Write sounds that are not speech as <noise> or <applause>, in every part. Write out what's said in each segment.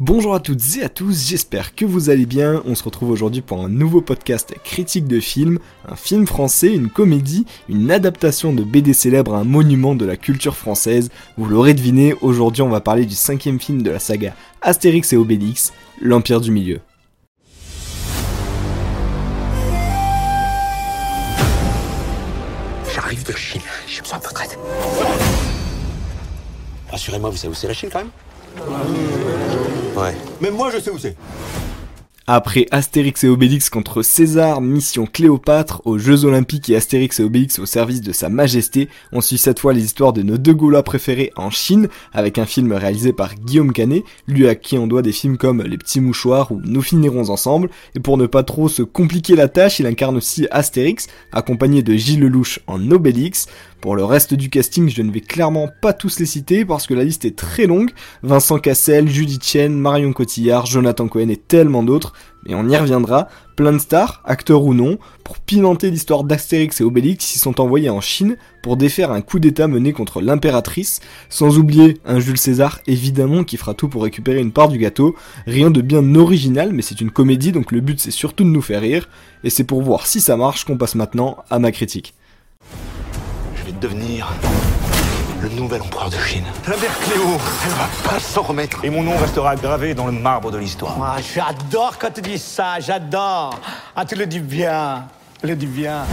Bonjour à toutes et à tous, j'espère que vous allez bien. On se retrouve aujourd'hui pour un nouveau podcast critique de film, un film français, une comédie, une adaptation de BD célèbre à un monument de la culture française. Vous l'aurez deviné, aujourd'hui on va parler du cinquième film de la saga Astérix et Obélix, l'Empire du Milieu. J'arrive de Chine, j'ai besoin de votre aide. Rassurez-moi, vous savez où c'est la Chine quand même? Ouais. Même moi, je sais où c'est. Après Astérix et Obélix contre César, Mission Cléopâtre, aux Jeux Olympiques et Astérix et Obélix au service de Sa Majesté, on suit cette fois les histoires de nos deux Gaulois préférés en Chine, avec un film réalisé par Guillaume Canet, lui à qui on doit des films comme Les Petits Mouchoirs ou Nous finirons ensemble, et pour ne pas trop se compliquer la tâche, il incarne aussi Astérix, accompagné de Gilles Lelouch en Obélix, pour le reste du casting, je ne vais clairement pas tous les citer parce que la liste est très longue. Vincent Cassel, Judith Chen, Marion Cotillard, Jonathan Cohen et tellement d'autres. Mais on y reviendra. Plein de stars, acteurs ou non, pour pimenter l'histoire d'Astérix et Obélix qui sont envoyés en Chine pour défaire un coup d'état mené contre l'impératrice, sans oublier un Jules César évidemment qui fera tout pour récupérer une part du gâteau. Rien de bien original, mais c'est une comédie donc le but c'est surtout de nous faire rire, et c'est pour voir si ça marche qu'on passe maintenant à ma critique devenir le nouvel empereur de Chine. La mère Cléo, elle va pas s'en remettre. Et mon nom restera gravé dans le marbre de l'histoire. Ah, j'adore quand tu dis ça, j'adore. Ah, tu le dis bien, le dis bien.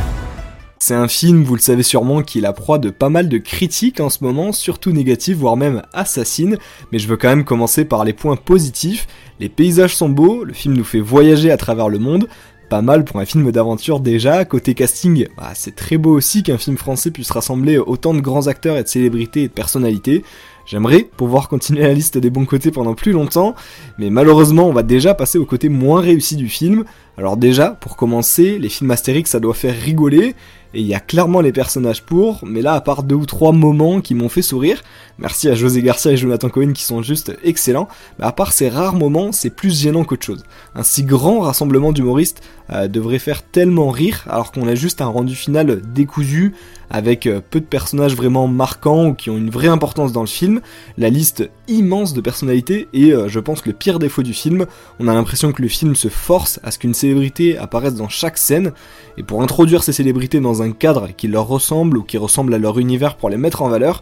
C'est un film, vous le savez sûrement, qui est la proie de pas mal de critiques en ce moment, surtout négatives, voire même assassines, mais je veux quand même commencer par les points positifs. Les paysages sont beaux, le film nous fait voyager à travers le monde, pas mal pour un film d'aventure déjà. Côté casting, bah, c'est très beau aussi qu'un film français puisse rassembler autant de grands acteurs et de célébrités et de personnalités. J'aimerais pouvoir continuer la liste des bons côtés pendant plus longtemps, mais malheureusement on va déjà passer au côté moins réussi du film. Alors déjà, pour commencer, les films Astérix ça doit faire rigoler, et il y a clairement les personnages pour, mais là à part deux ou trois moments qui m'ont fait sourire, merci à José Garcia et Jonathan Cohen qui sont juste excellents, mais à part ces rares moments, c'est plus gênant qu'autre chose. Un si grand rassemblement d'humoristes euh, devrait faire tellement rire, alors qu'on a juste un rendu final décousu, avec euh, peu de personnages vraiment marquants ou qui ont une vraie importance dans le film, la liste immense de personnalités est, euh, je pense, le pire défaut du film. On a l'impression que le film se force à ce qu'une célébrité apparaisse dans chaque scène, et pour introduire ces célébrités dans un cadre qui leur ressemble ou qui ressemble à leur univers pour les mettre en valeur,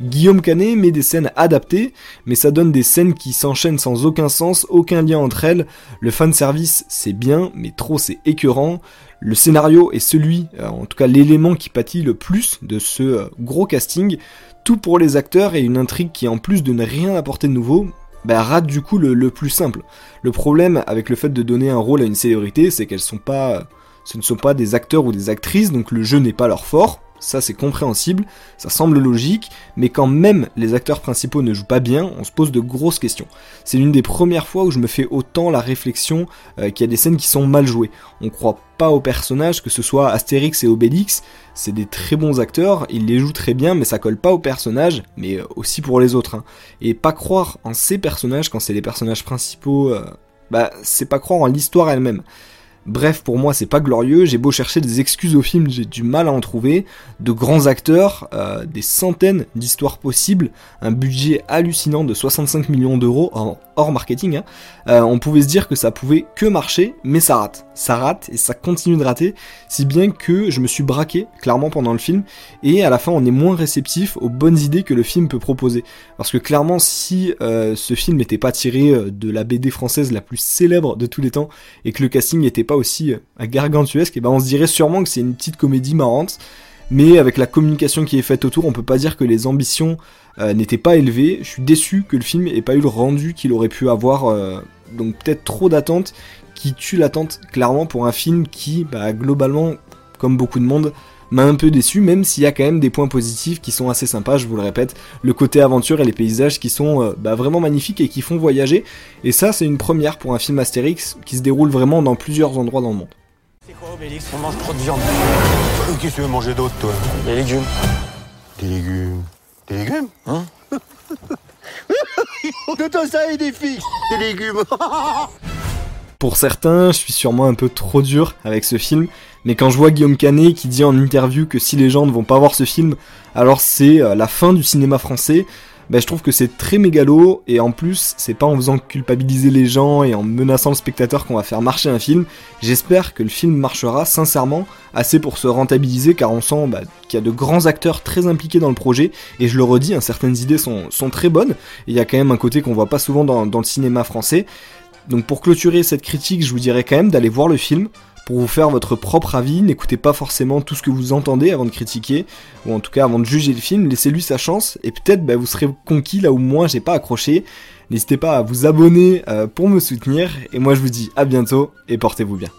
Guillaume Canet met des scènes adaptées, mais ça donne des scènes qui s'enchaînent sans aucun sens, aucun lien entre elles. Le fanservice, c'est bien, mais trop c'est écœurant. Le scénario est celui, euh, en tout cas l'élément qui pâtit le plus de ce euh, gros casting. Tout pour les acteurs et une intrigue qui, en plus de ne rien apporter de nouveau, bah, rate du coup le, le, plus simple. Le problème avec le fait de donner un rôle à une célébrité, c'est qu'elles sont pas, ce ne sont pas des acteurs ou des actrices, donc le jeu n'est pas leur fort ça c'est compréhensible, ça semble logique, mais quand même les acteurs principaux ne jouent pas bien, on se pose de grosses questions. C'est l'une des premières fois où je me fais autant la réflexion euh, qu'il y a des scènes qui sont mal jouées. On croit pas aux personnages, que ce soit Astérix et Obélix, c'est des très bons acteurs, ils les jouent très bien, mais ça colle pas aux personnages, mais euh, aussi pour les autres. Hein. Et pas croire en ces personnages quand c'est les personnages principaux, euh, bah c'est pas croire en l'histoire elle-même. Bref, pour moi, c'est pas glorieux. J'ai beau chercher des excuses au film, j'ai du mal à en trouver. De grands acteurs, euh, des centaines d'histoires possibles, un budget hallucinant de 65 millions d'euros hors marketing. Hein. Euh, on pouvait se dire que ça pouvait que marcher, mais ça rate. Ça rate et ça continue de rater, si bien que je me suis braqué clairement pendant le film. Et à la fin, on est moins réceptif aux bonnes idées que le film peut proposer. Parce que clairement, si euh, ce film n'était pas tiré de la BD française la plus célèbre de tous les temps et que le casting n'était pas aussi euh, gargantuesque, et ben on se dirait sûrement que c'est une petite comédie marrante. Mais avec la communication qui est faite autour, on peut pas dire que les ambitions euh, n'étaient pas élevées. Je suis déçu que le film ait pas eu le rendu qu'il aurait pu avoir. Euh, donc peut-être trop d'attentes qui tue l'attente clairement pour un film qui, bah, globalement, comme beaucoup de monde, m'a un peu déçu, même s'il y a quand même des points positifs qui sont assez sympas, je vous le répète. Le côté aventure et les paysages qui sont euh, bah, vraiment magnifiques et qui font voyager. Et ça, c'est une première pour un film Astérix qui se déroule vraiment dans plusieurs endroits dans le monde. C'est quoi Obélix? On mange trop de viande. Qu'est-ce que tu veux manger d'autre, toi? Des légumes. Des légumes Des légumes? Hein? <laughs> De ça et des filles Des légumes <laughs> Pour certains, je suis sûrement un peu trop dur avec ce film, mais quand je vois Guillaume Canet qui dit en interview que si les gens ne vont pas voir ce film, alors c'est euh, la fin du cinéma français, bah, je trouve que c'est très mégalo et en plus c'est pas en faisant culpabiliser les gens et en menaçant le spectateur qu'on va faire marcher un film. J'espère que le film marchera sincèrement assez pour se rentabiliser car on sent bah, qu'il y a de grands acteurs très impliqués dans le projet et je le redis, hein, certaines idées sont, très bonnes. Il y a quand même un côté qu'on voit pas souvent dans le cinéma français. Donc pour clôturer cette critique, je vous dirais quand même d'aller voir le film pour vous faire votre propre avis. N'écoutez pas forcément tout ce que vous entendez avant de critiquer, ou en tout cas avant de juger le film. Laissez-lui sa chance, et peut-être bah, vous serez conquis là où moi j'ai pas accroché. N'hésitez pas à vous abonner euh, pour me soutenir, et moi je vous dis à bientôt, et portez-vous bien.